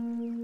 Mm-hmm.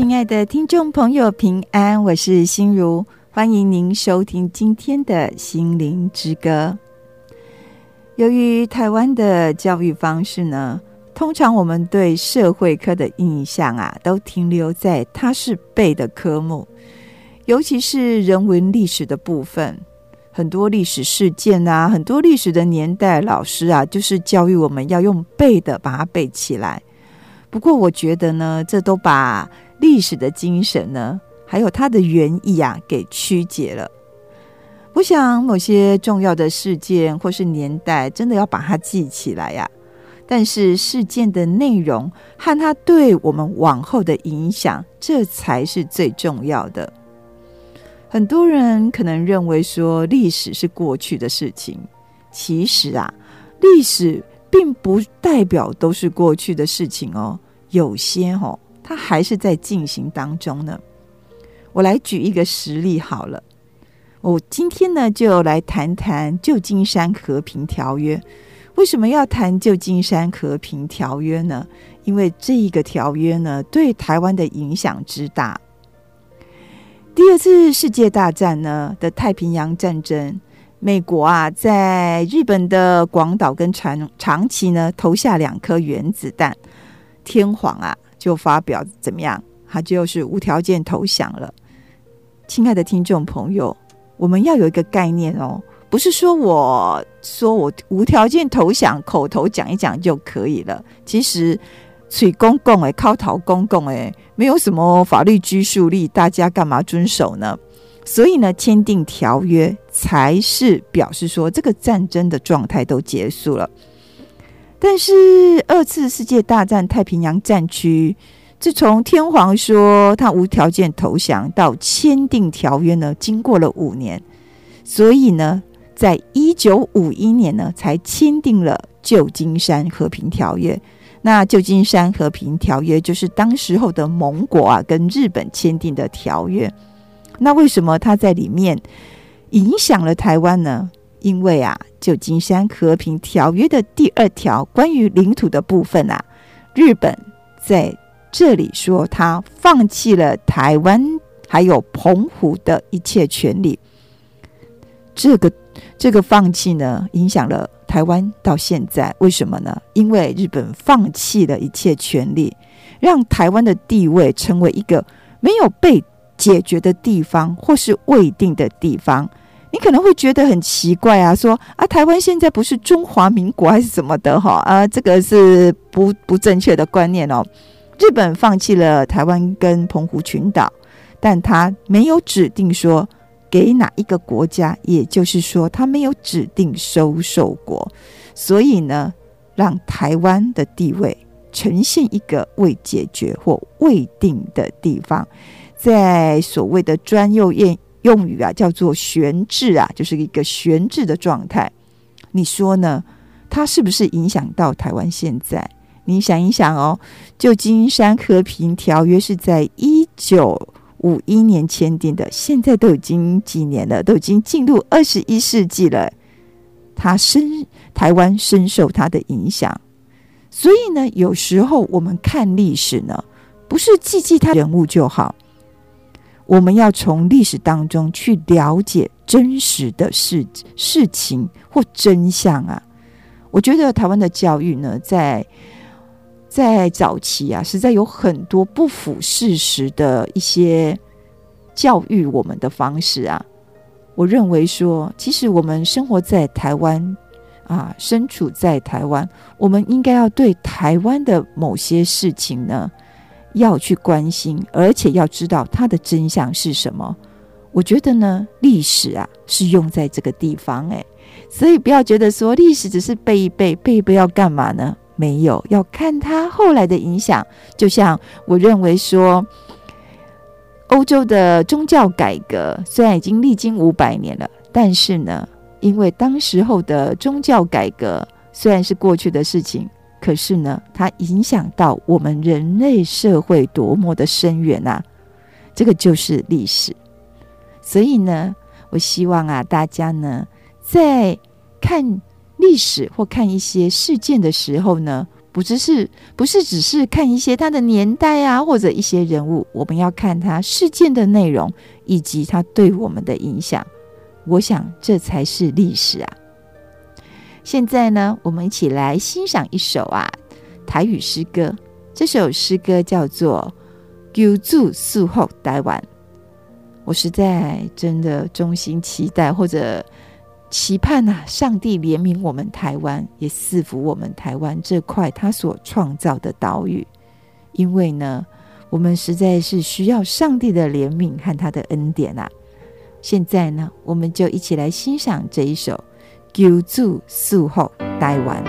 亲爱的听众朋友，平安，我是心如，欢迎您收听今天的心灵之歌。由于台湾的教育方式呢，通常我们对社会科的印象啊，都停留在它是背的科目，尤其是人文历史的部分，很多历史事件啊，很多历史的年代，老师啊，就是教育我们要用背的把它背起来。不过，我觉得呢，这都把历史的精神呢，还有它的原意啊，给曲解了。我想，某些重要的事件或是年代，真的要把它记起来呀。但是，事件的内容和它对我们往后的影响，这才是最重要的。很多人可能认为说，历史是过去的事情，其实啊，历史。并不代表都是过去的事情哦，有些哦，它还是在进行当中呢。我来举一个实例好了，我今天呢就来谈谈旧金山和平条约。为什么要谈旧金山和平条约呢？因为这一个条约呢，对台湾的影响之大。第二次世界大战呢的太平洋战争。美国啊，在日本的广岛跟长长崎呢，投下两颗原子弹，天皇啊就发表怎么样？他就是无条件投降了。亲爱的听众朋友，我们要有一个概念哦，不是说我说我无条件投降，口头讲一讲就可以了。其实，取公共哎，靠讨公共哎，没有什么法律拘束力，大家干嘛遵守呢？所以呢，签订条约才是表示说这个战争的状态都结束了。但是二次世界大战太平洋战区，自从天皇说他无条件投降到签订条约呢，经过了五年。所以呢，在一九五一年呢，才签订了旧金山和平条约。那旧金山和平条约就是当时候的盟国啊，跟日本签订的条约。那为什么他在里面影响了台湾呢？因为啊，旧金山和平条约的第二条关于领土的部分啊，日本在这里说他放弃了台湾还有澎湖的一切权利。这个这个放弃呢，影响了台湾到现在。为什么呢？因为日本放弃了一切权利，让台湾的地位成为一个没有被。解决的地方或是未定的地方，你可能会觉得很奇怪啊，说啊，台湾现在不是中华民国还是什么的哈啊，这个是不不正确的观念哦。日本放弃了台湾跟澎湖群岛，但他没有指定说给哪一个国家，也就是说他没有指定收受国，所以呢，让台湾的地位呈现一个未解决或未定的地方。在所谓的专用用用语啊，叫做悬置啊，就是一个悬置的状态。你说呢？它是不是影响到台湾现在？你想一想哦，旧金山和平条约是在一九五一年签订的，现在都已经几年了，都已经进入二十一世纪了。它深台湾深受它的影响，所以呢，有时候我们看历史呢，不是记记他人物就好。我们要从历史当中去了解真实的事事情或真相啊！我觉得台湾的教育呢，在在早期啊，实在有很多不符事实的一些教育我们的方式啊。我认为说，其实我们生活在台湾啊，身处在台湾，我们应该要对台湾的某些事情呢，要去关心，而且要知道它的真相是什么。我觉得呢，历史啊是用在这个地方诶，所以不要觉得说历史只是背一背，背一背要干嘛呢？没有，要看它后来的影响。就像我认为说，欧洲的宗教改革虽然已经历经五百年了，但是呢，因为当时候的宗教改革虽然是过去的事情，可是呢，它影响到我们人类社会多么的深远啊！这个就是历史。所以呢，我希望啊，大家呢，在看历史或看一些事件的时候呢，不只是不是只是看一些它的年代啊，或者一些人物，我们要看它事件的内容以及它对我们的影响。我想这才是历史啊。现在呢，我们一起来欣赏一首啊台语诗歌。这首诗歌叫做《求主赐福台湾》。我实在真的衷心期待或者期盼呐、上帝怜悯我们台湾，也赐福我们台湾这块他所创造的岛屿。因为呢，我们实在是需要上帝的怜悯和他的恩典啊！现在呢，我们就一起来欣赏这一首《求主赐福台湾》。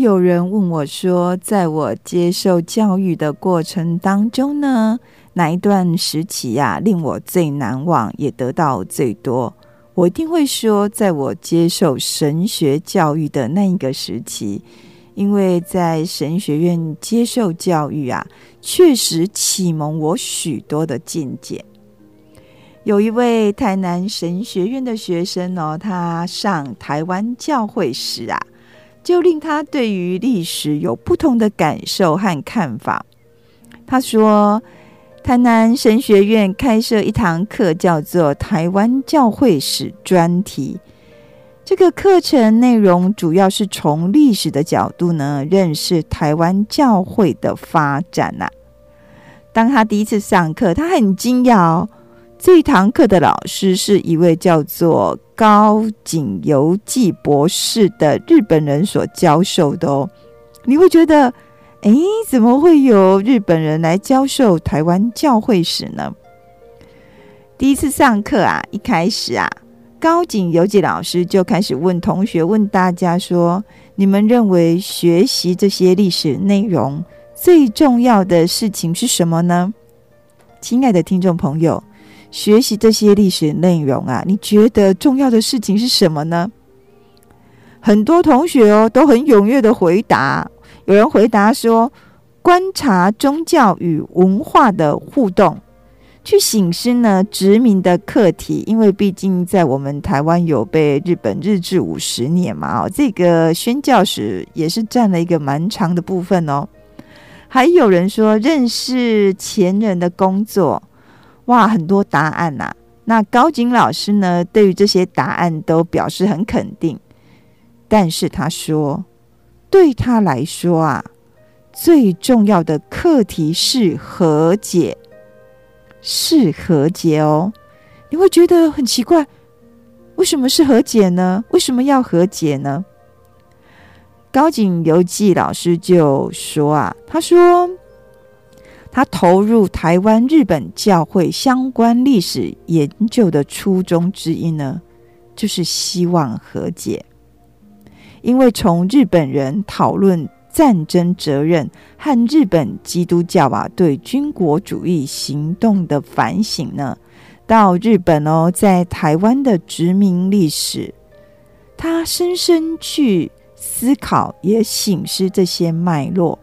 有人问我说，在我接受教育的过程当中呢，哪一段时期呀，令我最难忘，也得到最多？我一定会说，在我接受神学教育的那一个时期，因为在神学院接受教育啊，确实启蒙我许多的见解。有一位台南神学院的学生哦，他上台湾教会时啊，就令他对于历史有不同的感受和看法。他说，台南神学院开设一堂课，叫做《台湾教会史专题》。这个课程内容主要是从历史的角度呢，认识台湾教会的发展呐、啊。当他第一次上课，他很惊讶哦。这一堂课的老师是一位叫做高井由纪博士的日本人所教授的哦。你会觉得，哎，怎么会有日本人来教授台湾教会史呢？第一次上课啊，一开始啊，高井由纪老师就开始问同学，问大家说：你们认为学习这些历史内容最重要的事情是什么呢？亲爱的听众朋友。学习这些历史内容啊，你觉得重要的事情是什么呢？很多同学哦都很踊跃的回答。有人回答说：观察宗教与文化的互动，去省思呢殖民的课题。因为毕竟在我们台湾有被日本日治五十年嘛，哦，这个宣教史也是占了一个蛮长的部分哦。还有人说认识前人的工作。哇，很多答案呐、那高井老师呢，对于这些答案都表示很肯定。但是他说，对他来说啊，最重要的课题是和解，是和解哦。你会觉得很奇怪，为什么是和解呢？为什么要和解呢？高井由纪老师就说啊，他说。他投入台湾日本教会相关历史研究的初衷之一呢，就是希望和解。因为从日本人讨论战争责任和日本基督教啊对军国主义行动的反省呢，到日本哦在台湾的殖民历史，他深深去思考也醒思这些脉络。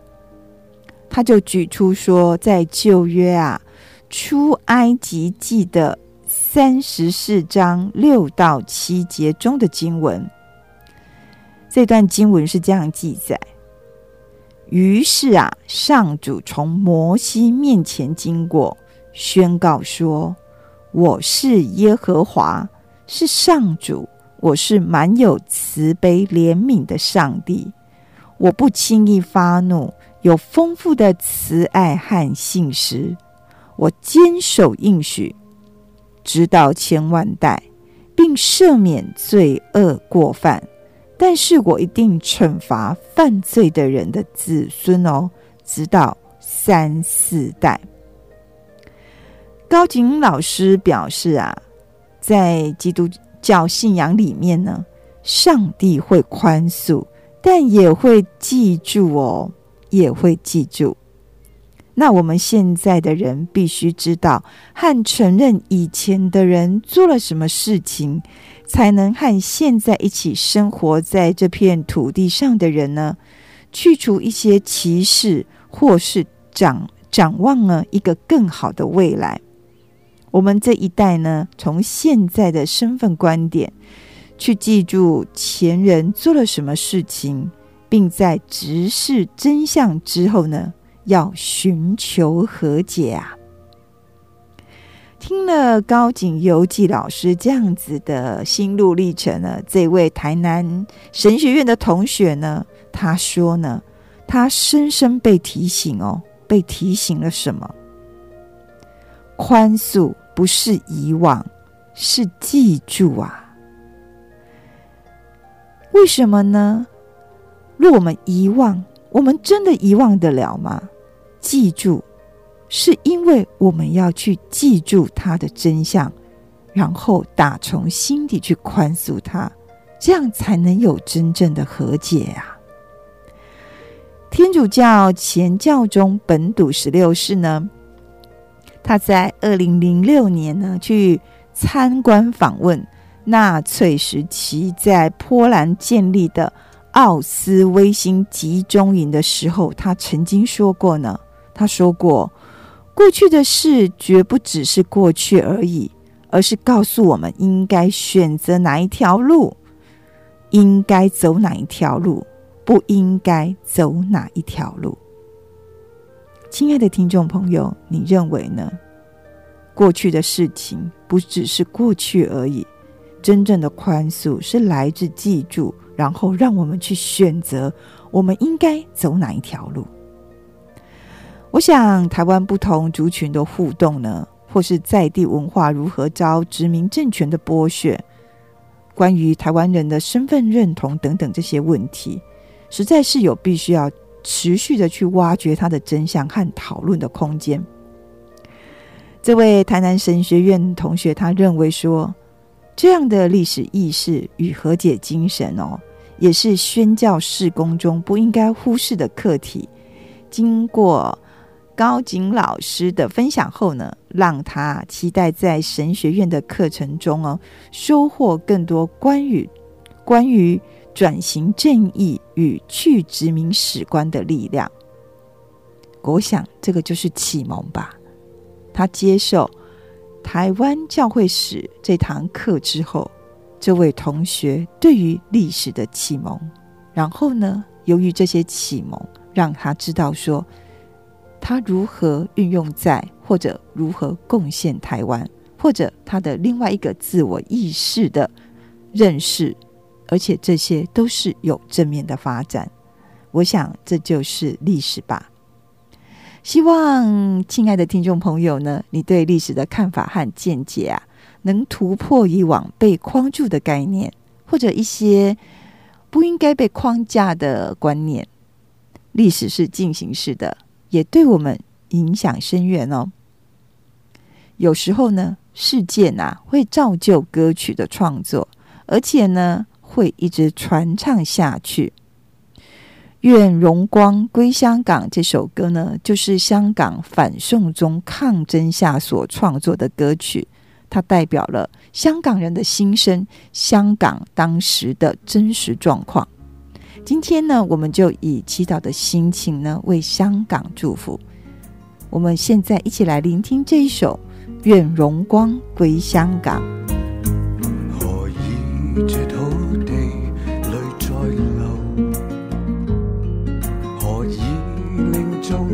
他就举出说，在旧约啊，出埃及记的三十四章六到七节中的经文，这段经文是这样记载：于是啊，上主从摩西面前经过，宣告说：“我是耶和华，是上主，我是满有慈悲怜悯的上帝，我不轻易发怒。”有丰富的慈爱和信实，我坚守应许，直到千万代，并赦免罪恶过犯。但是我一定惩罚犯罪的人的子孙哦，直到三四代。高井老师表示啊，在基督教信仰里面呢，上帝会宽恕，但也会记住哦。也会记住。那我们现在的人必须知道和承认以前的人做了什么事情，才能和现在一起生活在这片土地上的人呢，去除一些歧视，或是展展望了一个更好的未来。我们这一代呢，从现在的身份观点去记住前人做了什么事情。并在直视真相之后呢，要寻求和解啊！听了高井由纪老师这样子的心路历程呢，这位台南神学院的同学呢，他说呢，他深深被提醒哦，被提醒了什么？宽恕不是遗忘，是记住啊！为什么呢？若我们遗忘，我们真的遗忘得了吗？记住，是因为我们要去记住它的真相，然后打从心底去宽恕它，这样才能有真正的和解啊！天主教前教宗本笃十六世呢，他在二零零六年呢去参观访问纳粹时期在波兰建立的奥斯威辛集中营的时候，他曾经说过呢，他说过，过去的事绝不只是过去而已，而是告诉我们应该选择哪一条路，应该走哪一条路。不应该走哪一条路？亲爱的听众朋友，你认为呢？过去的事情不只是过去而已，真正的宽恕是来自记住，然后让我们去选择我们应该走哪一条路。我想，台湾不同族群的互动呢，或是在地文化如何遭殖民政权的剥削，关于台湾人的身份认同等等这些问题。实在是有必须要持续的去挖掘它的真相和讨论的空间。这位台南神学院同学他认为说，这样的历史意识与和解精神哦，也是宣教事工中不应该忽视的课题。经过高景老师的分享后呢，让他期待在神学院的课程中哦，收获更多关于关于。转型正义与去殖民史观的力量，我想这个就是启蒙吧。他接受台湾教会史这堂课之后，这位同学对于历史的启蒙，然后呢，由于这些启蒙，让他知道说他如何运用在或者如何贡献台湾，或者他的另外一个自我意识的认识。而且这些都是有正面的发展，我想这就是历史吧。希望亲爱的听众朋友呢，你对历史的看法和见解啊，能突破以往被框住的概念，或者一些不应该被框架的观念。历史是进行式的，也对我们影响深远哦。有时候呢，事件啊会造就歌曲的创作，而且呢。会一直传唱下去。愿荣光归香港这首歌呢，就是香港反送中抗争下所创作的歌曲，它代表了香港人的心声，香港当时的真实状况。今天呢，我们就以祈祷的心情呢，为香港祝福。我们现在一起来聆听这一首《愿荣光归香港》。手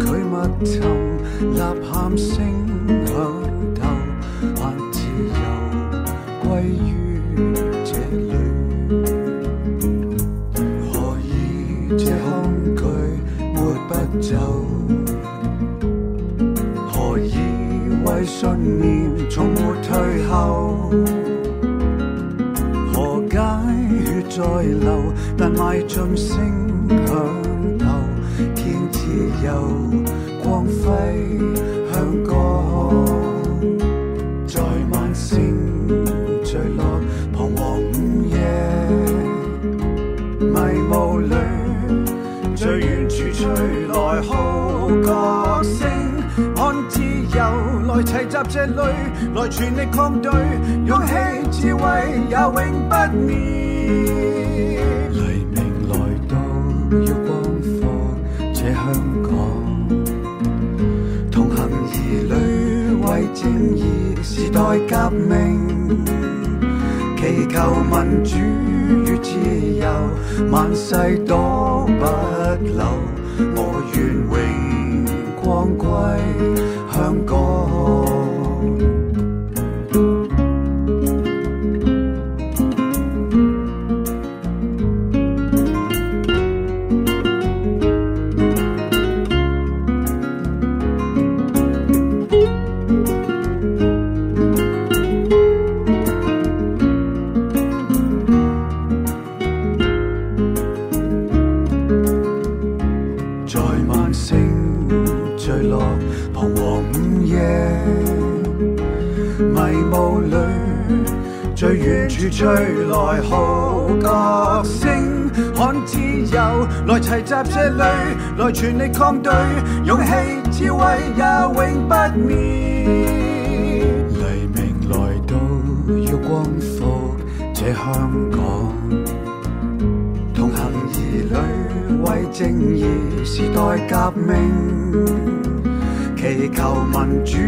拒密寻，呐喊声响透，盼自由归于这里。何以这恐惧抹不走？何以为信念从没退后？再流，但迈进星响头，天自由光辉向各。这里，来全力抗拒，勇气智慧也永不灭。黎明来到，要光复这香港，同行儿女为正义时代革命，祈求民主与自由，万世都不留。来齐集这里，来全力抗对，勇气智慧也永不灭。黎明来到，要光复这香港，同行儿女为正义时代革命。祈求民主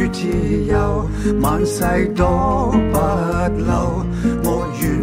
与自由，万世都不留。我愿。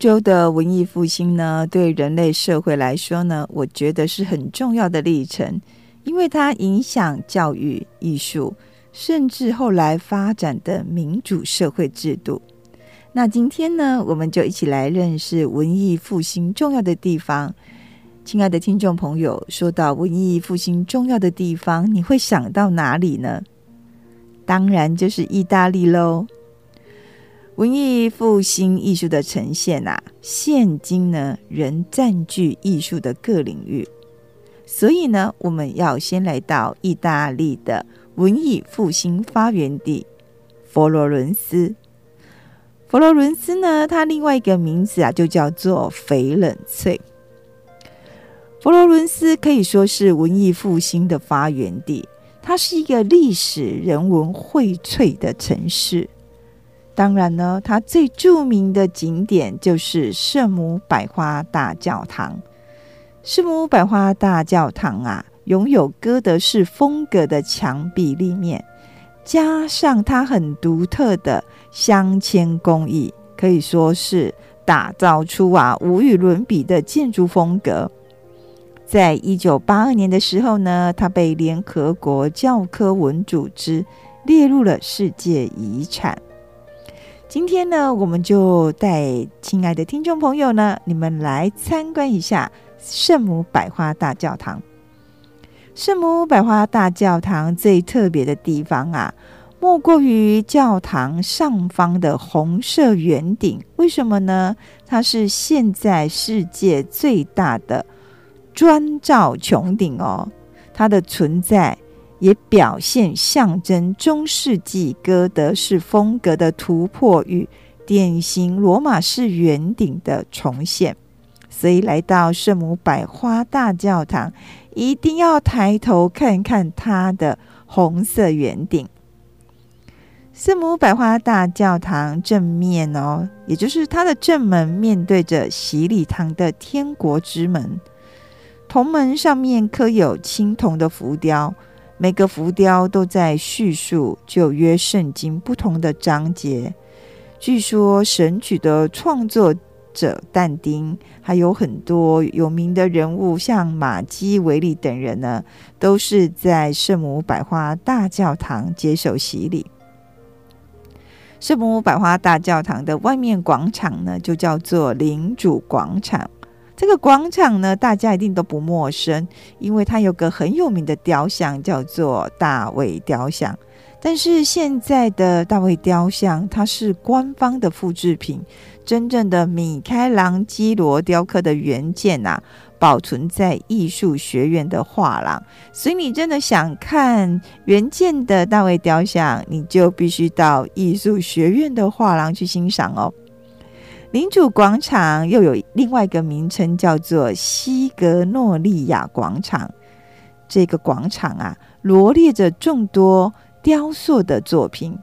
洲的文艺复兴呢，对人类社会来说呢，我觉得是很重要的历程，因为它影响教育、艺术，甚至后来发展的民主社会制度。那今天呢，我们就一起来认识文艺复兴重要的地方。亲爱的听众朋友，说到文艺复兴重要的地方，你会想到哪里呢？当然就是意大利喽。文艺复兴艺术的呈现啊，现今呢仍占据艺术的各领域，所以呢，我们要先来到意大利的文艺复兴发源地佛罗伦斯。佛罗伦斯呢，它另外一个名字啊，就叫做翡冷翠。佛罗伦斯可以说是文艺复兴的发源地，它是一个历史人文荟萃的城市。当然呢，它最著名的景点就是圣母百花大教堂。圣母百花大教堂啊，拥有哥德式风格的墙壁立面，加上它很独特的镶嵌工艺，可以说是打造出啊无与伦比的建筑风格。在一九八二年的时候呢，它被联合国教科文组织列入了世界遗产。今天呢，我们就带亲爱的听众朋友呢，你们来参观一下圣母百花大教堂。圣母百花大教堂最特别的地方啊，莫过于教堂上方的红色圆顶。为什么呢？它是现在世界最大的砖造穹顶哦，它的存在。也表现象征中世纪哥德式风格的突破与典型罗马式圆顶的重现，所以来到圣母百花大教堂，一定要抬头看看它的红色圆顶。圣母百花大教堂正面哦，也就是它的正门，面对着洗礼堂的天国之门，铜门上面刻有青铜的浮雕。每个浮雕都在叙述旧约圣经不同的章节。据说神曲的创作者但丁，还有很多有名的人物，像马基维利等人呢，都是在圣母百花大教堂接受洗礼。圣母百花大教堂的外面广场呢，就叫做领主广场。这个广场呢，大家一定都不陌生，因为它有个很有名的雕像，叫做大卫雕像。但是现在的大卫雕像，它是官方的复制品，真正的米开朗基罗雕刻的原件啊，保存在艺术学院的画廊。所以你真的想看原件的大卫雕像，你就必须到艺术学院的画廊去欣赏哦。领主广场又有另外一个名称，叫做西格诺利亚广场。这个广场啊，罗列着众多雕塑的作品，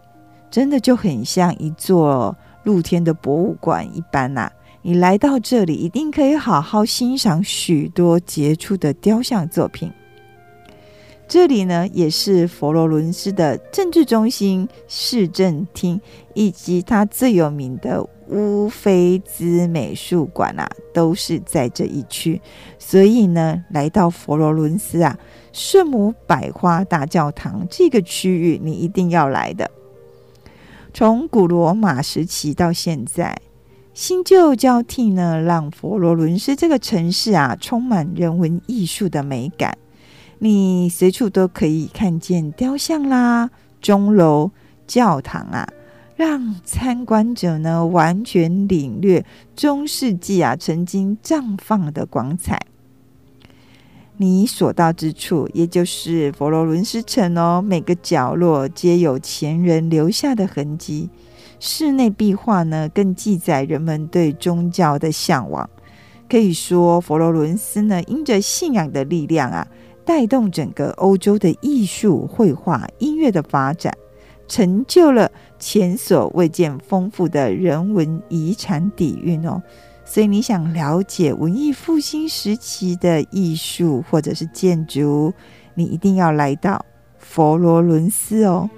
真的就很像一座露天的博物馆一般呐、你来到这里，一定可以好好欣赏许多杰出的雕像作品。这里呢，也是佛罗伦斯的政治中心、市政厅，以及它最有名的。乌菲兹美术馆啊，都是在这一区，所以呢，来到佛罗伦斯啊，圣母百花大教堂这个区域，你一定要来的。从古罗马时期到现在，新旧交替呢，让佛罗伦斯这个城市啊，充满人文艺术的美感。你随处都可以看见雕像啦、钟楼、教堂啊，让参观者呢完全领略中世纪啊曾经绽放的光彩。你所到之处，也就是佛罗伦斯城哦，每个角落皆有前人留下的痕迹。室内壁画呢，更记载人们对宗教的向往。可以说，佛罗伦斯呢，因着信仰的力量啊。带动整个欧洲的艺术、绘画、音乐的发展，成就了前所未见丰富的人文遗产底蕴哦。所以，你想了解文艺复兴时期的艺术或者是建筑，你一定要来到佛罗伦斯哦。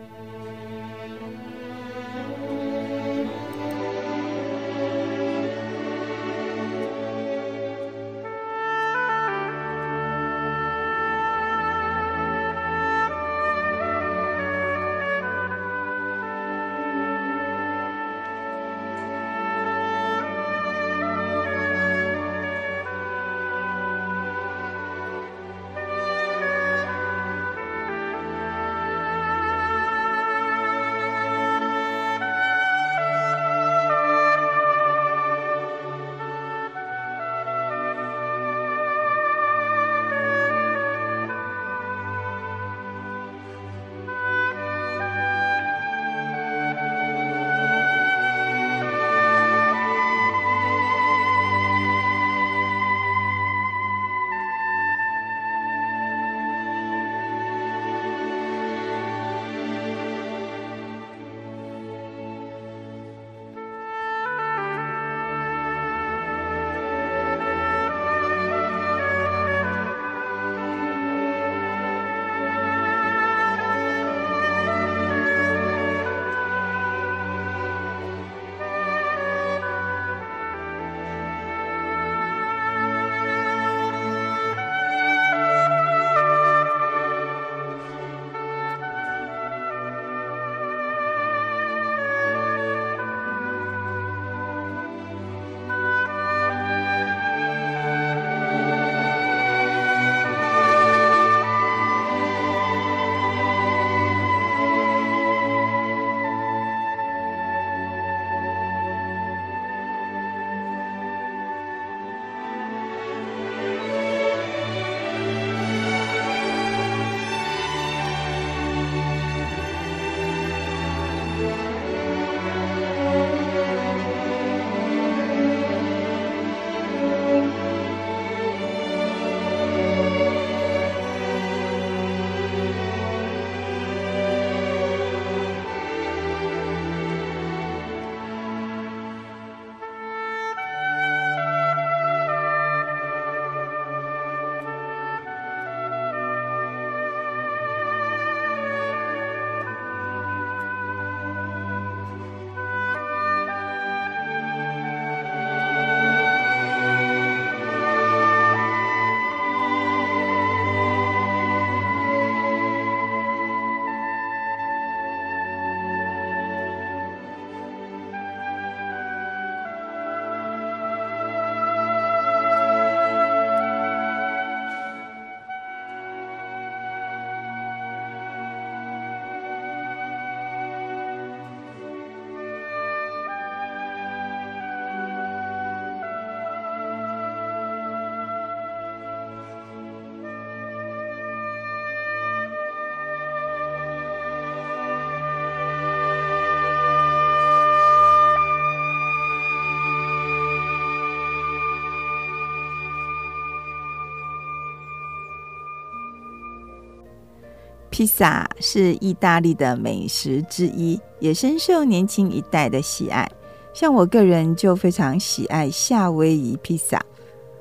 披萨是意大利的美食之一，也深受年轻一代的喜爱。像我个人就非常喜爱夏威夷披萨。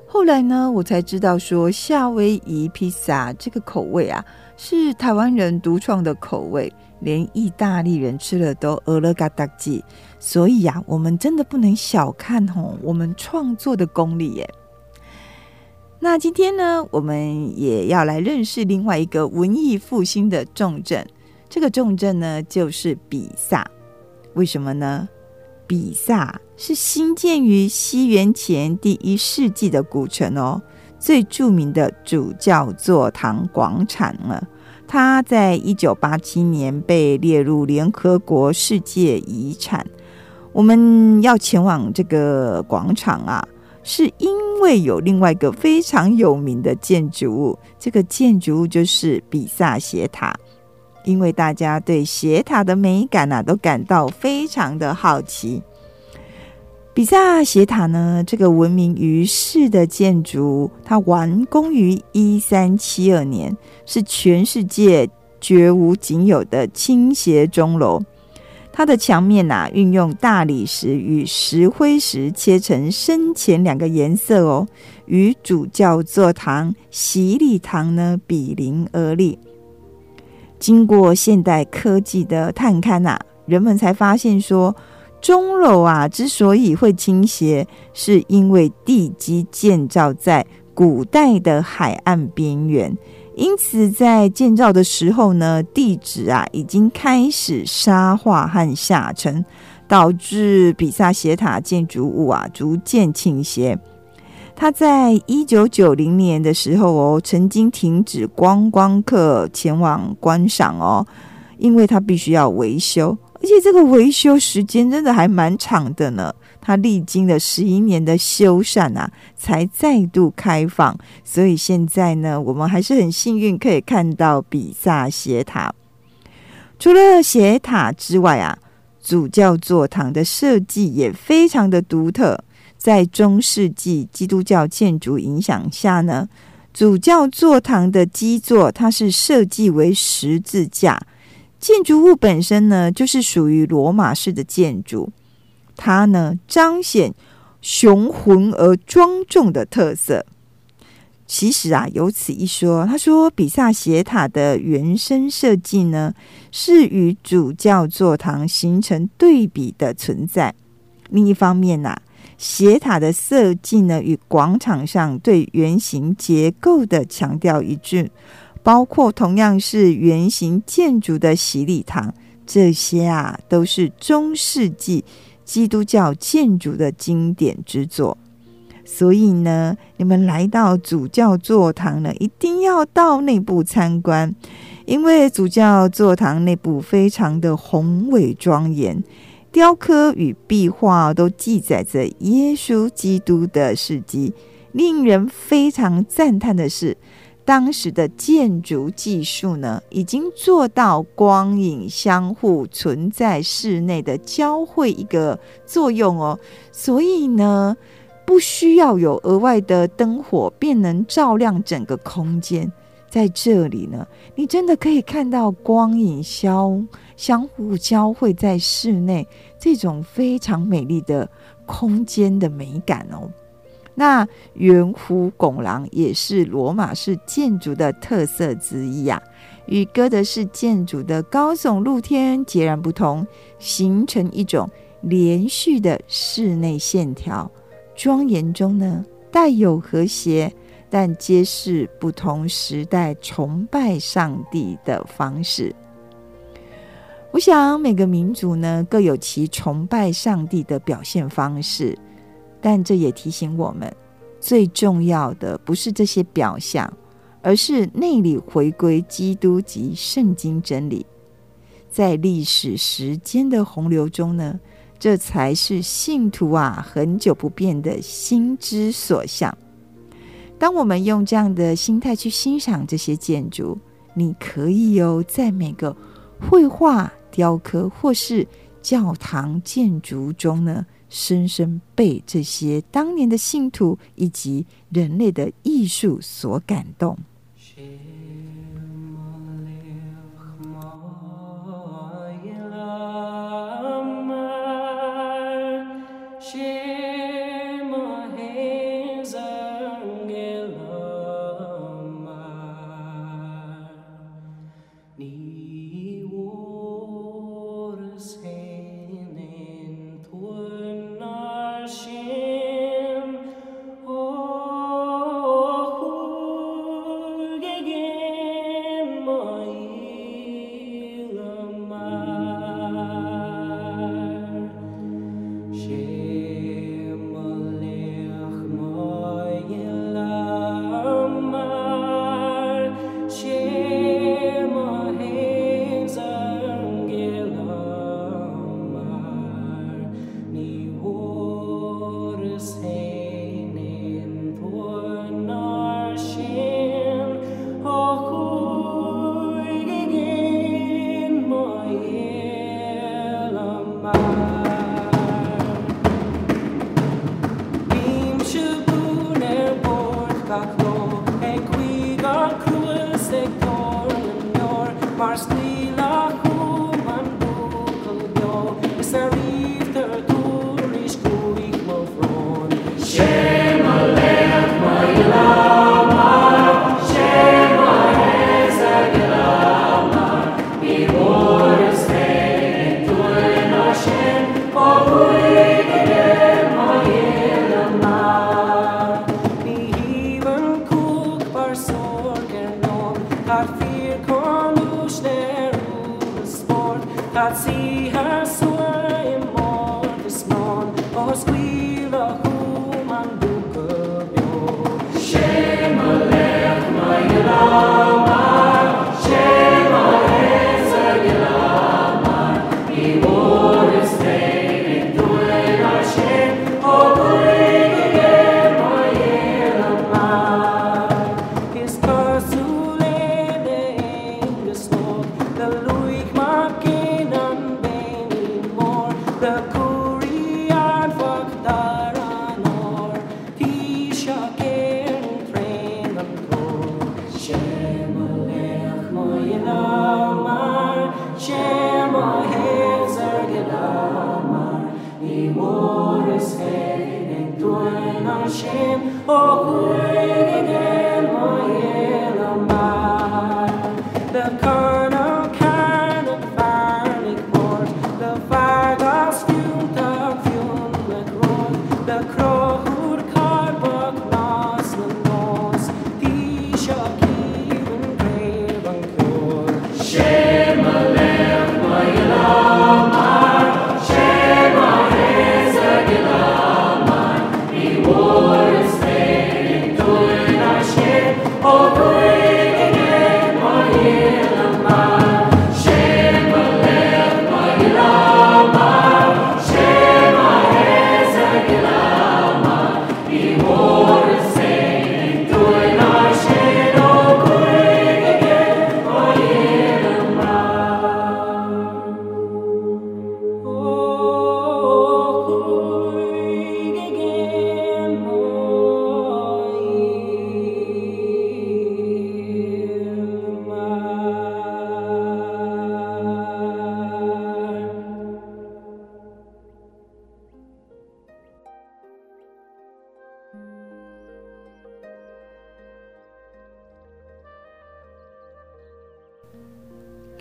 后来呢，我才知道说夏威夷披萨这个口味啊，是台湾人独创的口味，连意大利人吃了都饿了嘎达鸡。所以呀、啊，我们真的不能小看吼我们创作的功力耶。那今天呢，我们也要来认识另外一个文艺复兴的重镇。这个重镇呢，就是比萨。为什么呢？比萨是兴建于西元前第一世纪的古城哦，最著名的主教座堂广场了。它在一九八七年被列入联合国世界遗产。我们要前往这个广场啊，是因为有另外一个非常有名的建筑物，这个建筑物就是比萨斜塔。因为大家对斜塔的美感啊，都感到非常的好奇。比萨斜塔呢，这个闻名于世的建筑，它完工于一三七二年，是全世界绝无仅有的倾斜钟楼。它的墙面呐、运用大理石与石灰石切成深浅两个颜色哦，与主教座堂、洗礼堂呢比邻而立。经过现代科技的探勘呐、人们才发现说，钟楼啊之所以会倾斜，是因为地基建造在古代的海岸边缘，因此在建造的时候呢，地质啊已经开始沙化和下沉，导致比萨斜塔建筑物啊逐渐倾斜。它在一九九零年的时候哦，曾经停止观光客前往观赏哦，因为它必须要维修，而且这个维修时间真的还蛮长的呢。它历经了十一年的修缮啊，才再度开放。所以现在呢，我们还是很幸运可以看到比萨斜塔。除了斜塔之外啊，主教座堂的设计也非常的独特。在中世纪基督教建筑影响下呢，主教座堂的基座它是设计为十字架，建筑物本身呢就是属于罗马式的建筑，它呢彰显雄浑而庄重的特色。其实啊，有此一说，他说比萨斜塔的原生设计呢是与主教座堂形成对比的存在。另一方面呐、啊。斜塔的设计呢，与广场上对圆形结构的强调一致，包括同样是圆形建筑的洗礼堂，这些啊都是中世纪基督教建筑的经典之作。所以呢，你们来到主教座堂呢，一定要到内部参观，因为主教座堂内部非常的宏伟庄严。雕刻与壁画都记载着耶稣基督的事迹。令人非常赞叹的是，当时的建筑技术呢，已经做到光影相互存在室内的交汇一个作用哦。所以呢，不需要有额外的灯火，便能照亮整个空间。在这里呢，你真的可以看到光影相相互交汇在室内这种非常美丽的空间的美感哦。那圆弧拱廊也是罗马式建筑的特色之一啊，与哥德式建筑的高耸露天截然不同，形成一种连续的室内线条，庄严中呢带有和谐。但皆是不同时代崇拜上帝的方式。我想每个民族呢各有其崇拜上帝的表现方式，但这也提醒我们，最重要的不是这些表象，而是内里回归基督及圣经真理。在历史时间的洪流中呢，这才是信徒啊恒久不变的心之所向。当我们用这样的心态去欣赏这些建筑，你可以哦，在每个绘画、雕刻或是教堂建筑中呢，深深被这些当年的信徒以及人类的艺术所感动。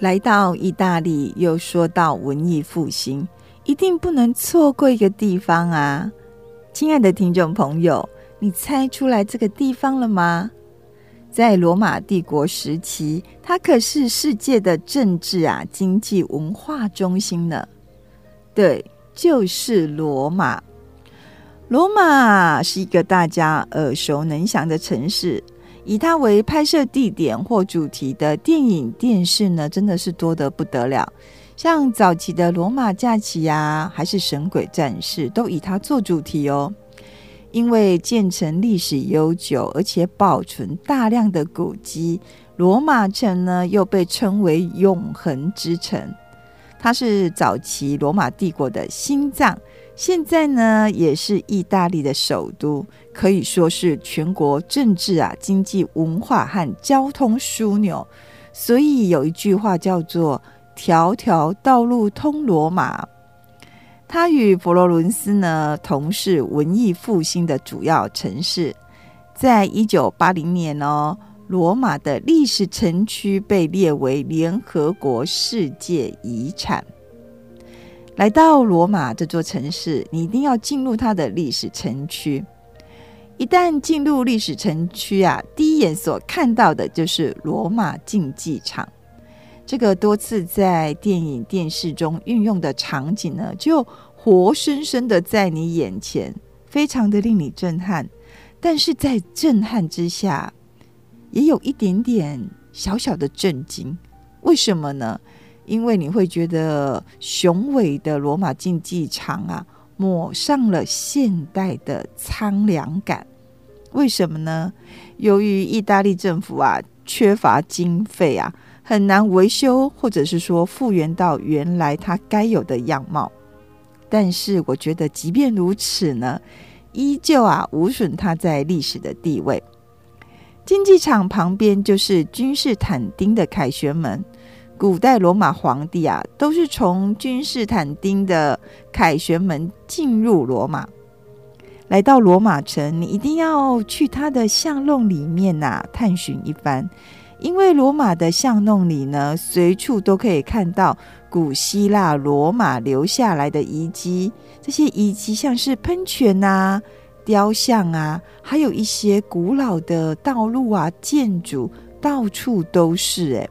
来到意大利，又说到文艺复兴，一定不能错过一个地方啊！亲爱的听众朋友，你猜出来这个地方了吗？在罗马帝国时期，它可是世界的政治啊、经济、文化中心呢。对，就是罗马。罗马是一个大家耳熟能详的城市。以它为拍摄地点或主题的电影、电视呢，真的是多得不得了。像早期的《罗马假期》呀，还是《神鬼战士》，都以它做主题哦。因为建成历史悠久，而且保存大量的古迹，罗马城呢又被称为“永恒之城”。它是早期罗马帝国的心脏。现在呢，也是意大利的首都，可以说是全国政治啊、经济、文化和交通枢纽。所以有一句话叫做“条条道路通罗马”。它与佛罗伦斯呢，同是文艺复兴的主要城市。在一九八零年哦，罗马的历史城区被列为联合国世界遗产。来到罗马这座城市，你一定要进入它的历史城区。一旦进入历史城区啊，第一眼所看到的就是罗马竞技场。这个多次在电影、电视中运用的场景呢，就活生生的在你眼前，非常的令你震撼。但是在震撼之下，也有一点点小小的震惊。为什么呢？因为你会觉得雄伟的罗马竞技场啊，抹上了现代的苍凉感。为什么呢？由于意大利政府啊缺乏经费啊，很难维修或者是说复原到原来它该有的样貌。但是我觉得，即便如此呢，依旧啊无损它在历史的地位。竞技场旁边就是君士坦丁的凯旋门。古代罗马皇帝啊，都是从君士坦丁的凯旋门进入罗马。来到罗马城，你一定要去它的巷弄里面呐、啊，探寻一番。因为罗马的巷弄里呢，随处都可以看到古希腊罗马留下来的遗迹。这些遗迹像是喷泉啊、雕像啊，还有一些古老的道路啊、建筑，到处都是诶。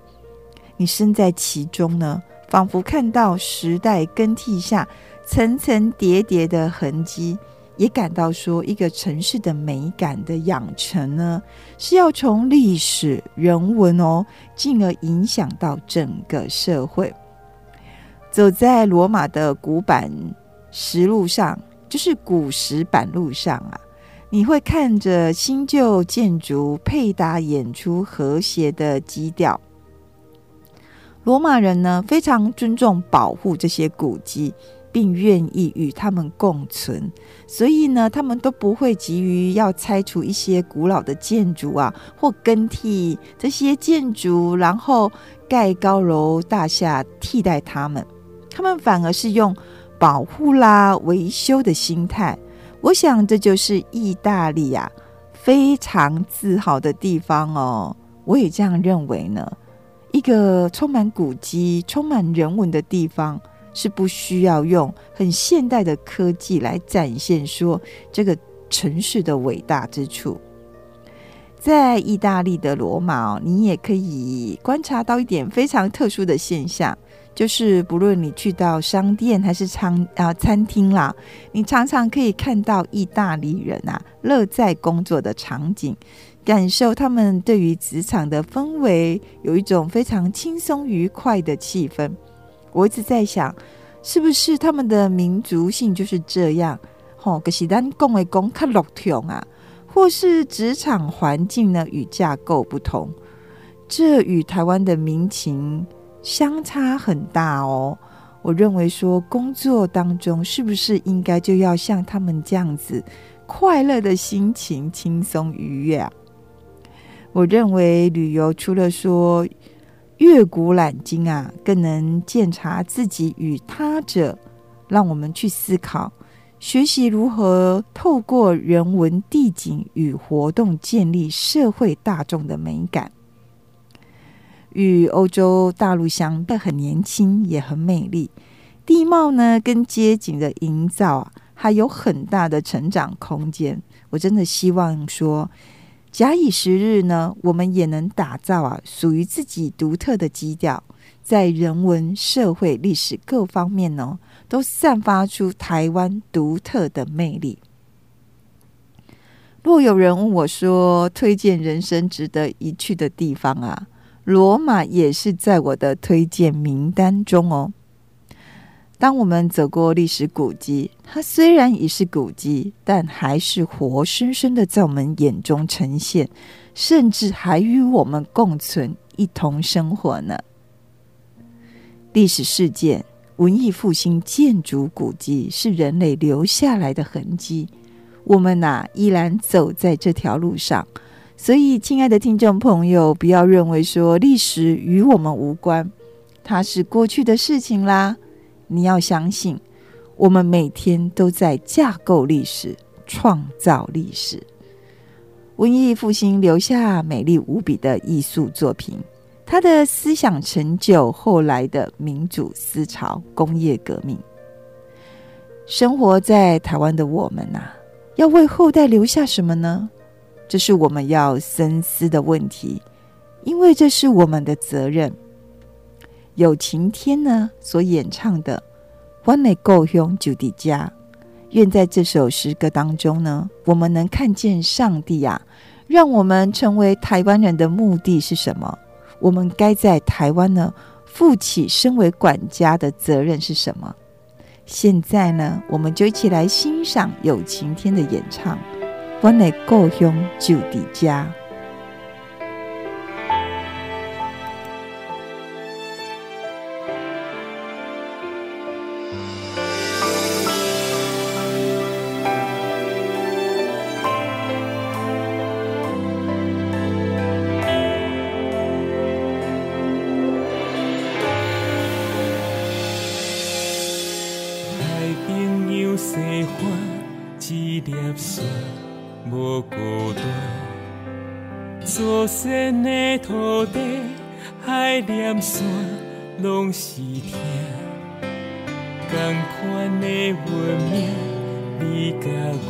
你身在其中呢，仿佛看到时代更替下层层叠叠的痕迹，也感到说一个城市的美感的养成呢，是要从历史人文哦，进而影响到整个社会。走在罗马的古板石路上，就是古石板路上啊，你会看着新旧建筑配搭，演出和谐的基调。罗马人呢，非常尊重保护这些古迹，并愿意与他们共存，所以呢，他们都不会急于要拆除一些古老的建筑啊，或更替这些建筑，然后盖高楼大厦替代他们。他们反而是用保护啦、维修的心态，我想这就是意大利呀、啊，非常自豪的地方哦。我也这样认为呢。一个充满古迹、充满人文的地方，是不需要用很现代的科技来展现说这个城市的伟大之处。在意大利的罗马，你也可以观察到一点非常特殊的现象。就是不论你去到商店还是餐啊餐厅啦，你常常可以看到意大利人啊乐在工作的场景，感受他们对于职场的氛围，有一种非常轻松愉快的气氛。我一直在想，是不是他们的民族性就是这样？吼，可是咱讲的讲较乐天啊，或是职场环境呢与架构不同，这与台湾的民情。相差很大哦，我认为说工作当中是不是应该就要像他们这样子，快乐的心情，轻松愉悦啊？我认为旅游除了说阅古览今啊，更能鉴察自己与他者，让我们去思考，学习如何透过人文地景与活动建立社会大众的美感。与欧洲大陆相比，很年轻，也很美丽。地貌呢，跟街景的营造啊，还有很大的成长空间。我真的希望说，假以时日呢，我们也能打造啊，属于自己独特的基调，在人文、社会、历史各方面呢，都散发出台湾独特的魅力。若有人问我说，推荐人生值得一去的地方啊？罗马也是在我的推荐名单中哦。当我们走过历史古迹，它虽然已是古迹，但还是活生生的在我们眼中呈现，甚至还与我们共存，一同生活呢。历史事件、文艺复兴建筑古迹是人类留下来的痕迹，我们呐、啊、依然走在这条路上。所以，亲爱的听众朋友，不要认为说历史与我们无关，它是过去的事情啦。你要相信，我们每天都在架构历史、创造历史。文艺复兴留下美丽无比的艺术作品，他的思想成就后来的民主思潮、工业革命。生活在台湾的我们呐、啊，要为后代留下什么呢？这是我们要深思的问题，因为这是我们的责任。有晴天呢所演唱的《我的故乡就在这》，愿在这首诗歌当中呢，我们能看见上帝啊，让我们成为台湾人的目的是什么？我们该在台湾呢负起身为管家的责任是什么？现在呢，我们就一起来欣赏有晴天的演唱。我的故乡就在这。拢是疼，同款的运命，你甲我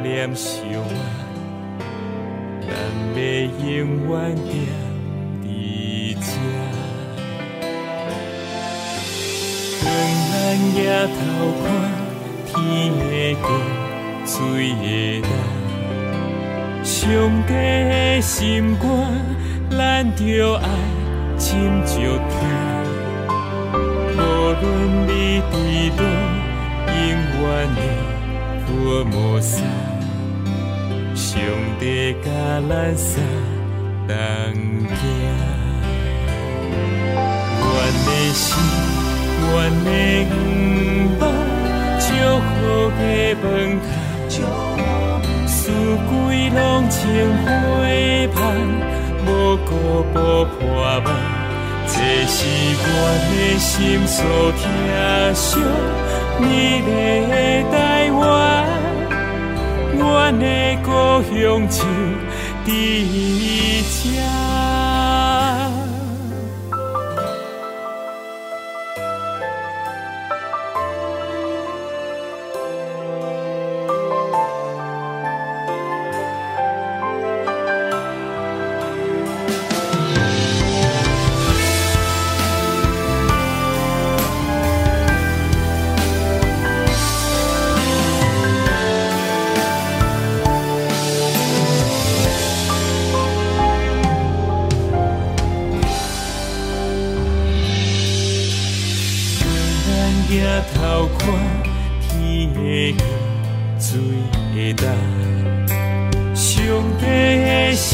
念相爱，咱要永远踮伫这。当咱抬头看天的光，水的蓝，上帝的心肝，咱就爱亲像疼。无论你伫佗，永远的福无散，上帝甲咱相同行。阮的心，阮的愿望，祝福的门窗，四季拢千花香，无辜无破梦。这是我的心所疼惜，你的台湾，我的故乡就伫这。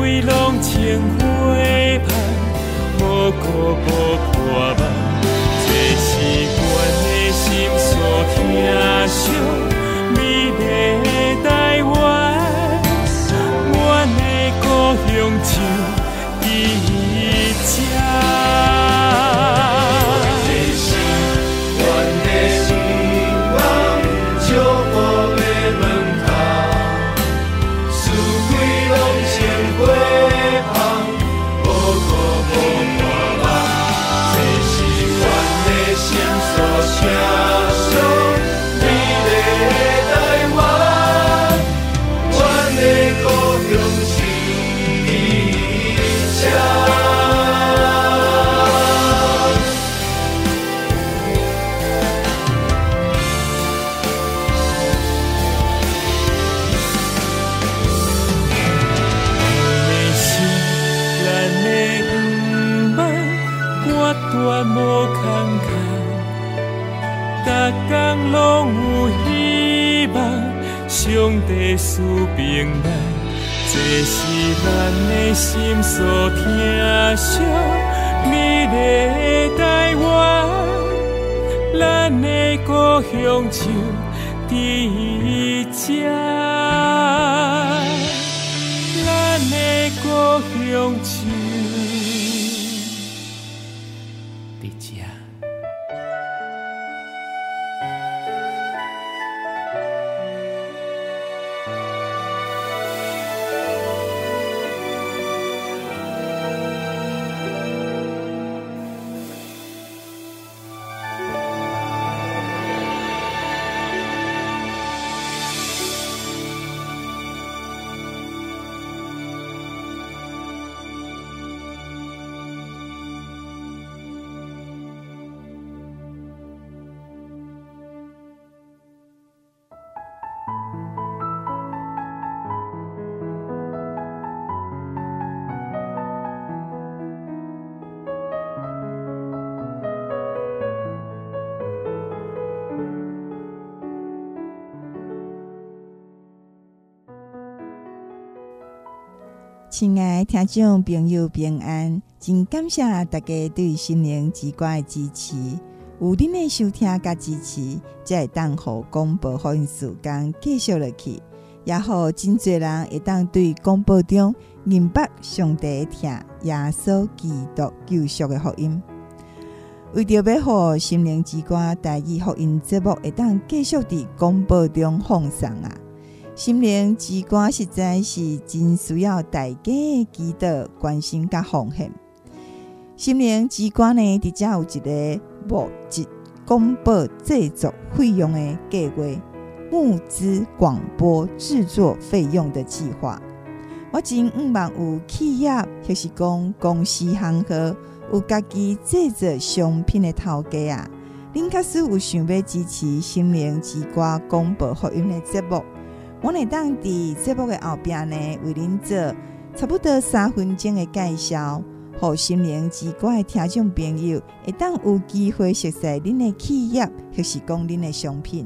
为拢情花盼，无顾无看望，这是阮的心所疼惜。是咱的心所疼惜，美丽的台湾，咱的故乡就伫这。咱的故乡就。亲爱听众朋友平安，真感谢大家对心灵之光的支持。有你们收听加支持，才会当好广播福音时间继续落去，也好真侪人会当对广播中明白上帝听耶稣基督救赎的福音。为着要好心灵之歌台语福音节目会当继续伫广播中放送啊！心灵之歌实在是真需要大家的祈祷、关心甲奉献。心灵之歌呢，伫遮有一个募集广播制作费用的计划，募资广播制作费用的计划。我真毋望有企业就是讲公司行号有家己制作商品的头家啊，恁假使有想要支持心灵之歌广播福音的节目。我会当伫节目的后边呢，为恁做差不多三分钟的介绍，互心灵之歌的听众朋友会当有机会熟悉恁的企业，或是讲恁的商品。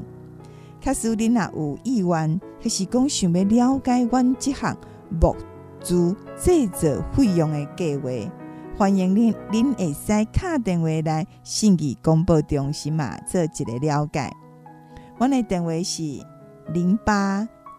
假使恁若有意愿，或是讲想要了解阮这项募资制作费用的计划，欢迎您您会使敲电话来信义广播中心嘛，做一个了解。我的电话是零八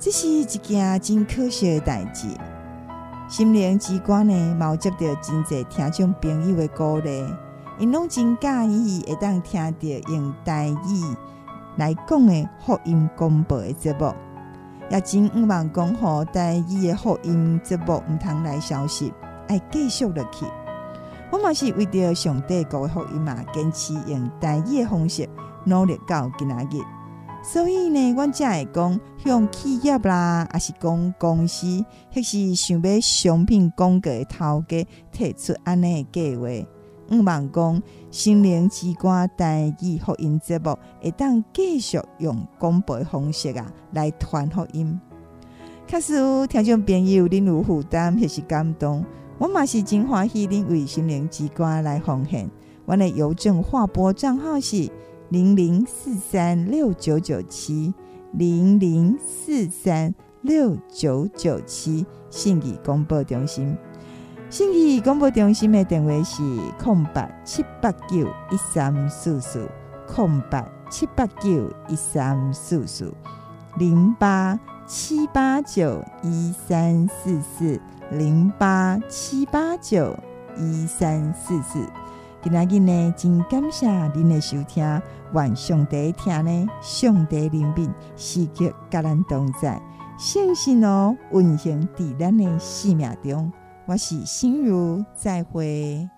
这是一件真可惜的代志。心灵之歌呢，冒接到真侪听众朋友的鼓励，因拢真介意会当听到用台语来讲的福音广播的节目，也真毋望讲吼台语的福音节目毋通来消失。爱继续落去，我嘛是为着上帝国的福音嘛，坚持用台语的方式努力到今仔日。所以呢，我才会讲向企业啦，还是讲公司，或是想要商品广告的头家提出安尼的计划。毋望讲心灵之歌台语福音节目会当继续用广播方式啊来传福音。确实有听众朋友恁有负担，或是感动。我嘛是真欢喜，恁为心灵之歌来奉献。我的邮政划拨账号是零零四三六九九七零零四三六九九七，信义广播中心。信义广播中心的电话是空八七八九一三四四空八七八九一三四四零八七八九一三四四。零八七八九一三四四，今仔日呢，真感谢您的收听。愿上帝听呢，上帝怜悯，时刻甲咱同在，相信哦，运行伫咱的生命中。我是心如，再会。